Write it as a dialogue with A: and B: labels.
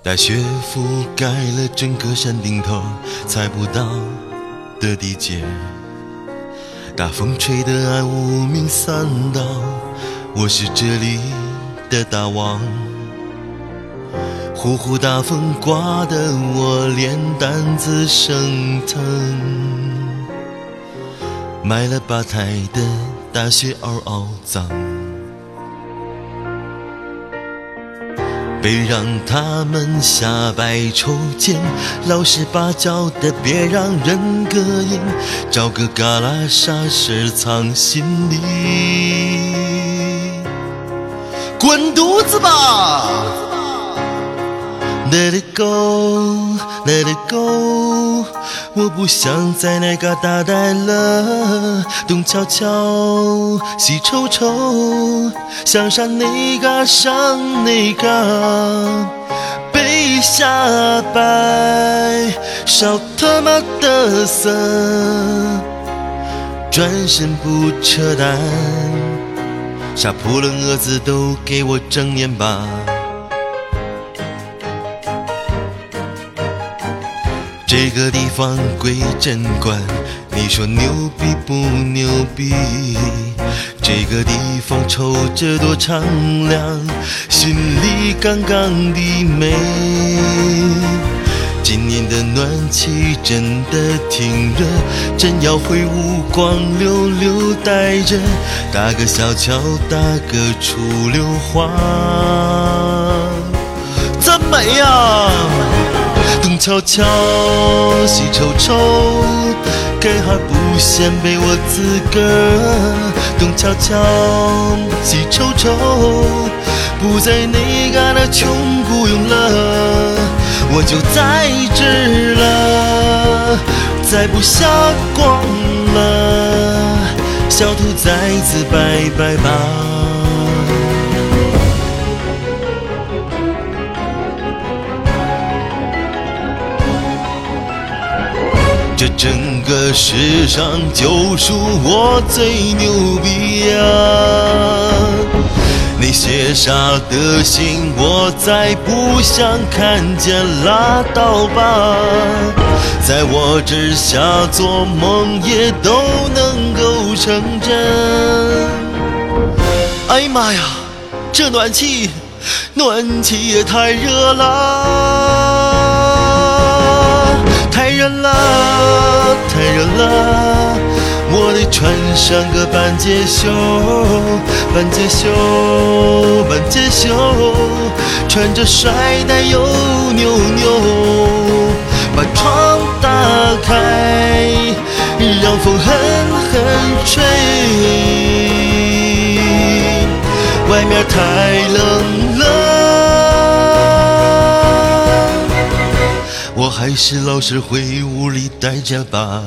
A: 大雪覆盖了整个山顶头，猜不到的地界。大风吹得爱无名散倒，我是这里的大王。呼呼大风刮得我连担子生疼，买了八台的大雪嗷嗷脏，别让他们瞎掰抽筋，老实巴交的别让人膈应，找个旮旯啥事藏心里，滚犊子吧！！Let it go, let it go，我不想在那嘎达待了。东瞧瞧，西瞅瞅，想上那嘎上那嘎，被吓败，少他妈的瑟，转身不扯淡，杀破了蛾子都给我睁眼吧。这个地方归镇管，你说牛逼不牛逼？这个地方瞅着多敞亮，心里杠杠的美。今年的暖气真的挺热，真要回五光溜溜带着，搭个小桥，搭个出溜花，真美呀！东瞧瞧，西瞅瞅，该还不嫌被我自个儿。东瞧瞧，西瞅瞅，不在那嘎达穷雇佣了，我就在这了，再不下光了，小兔崽子拜拜吧。整个世上就属我最牛逼呀！那些傻的心我再不想看见，拉倒吧！在我之下做梦也都能够成真。哎呀妈呀，这暖气，暖气也太热了！太热了，太热了，我得穿上个半截袖，半截袖，半截袖，穿着帅带又扭扭，把窗打开，让风狠狠吹，外面太冷是老师会无力代价吧？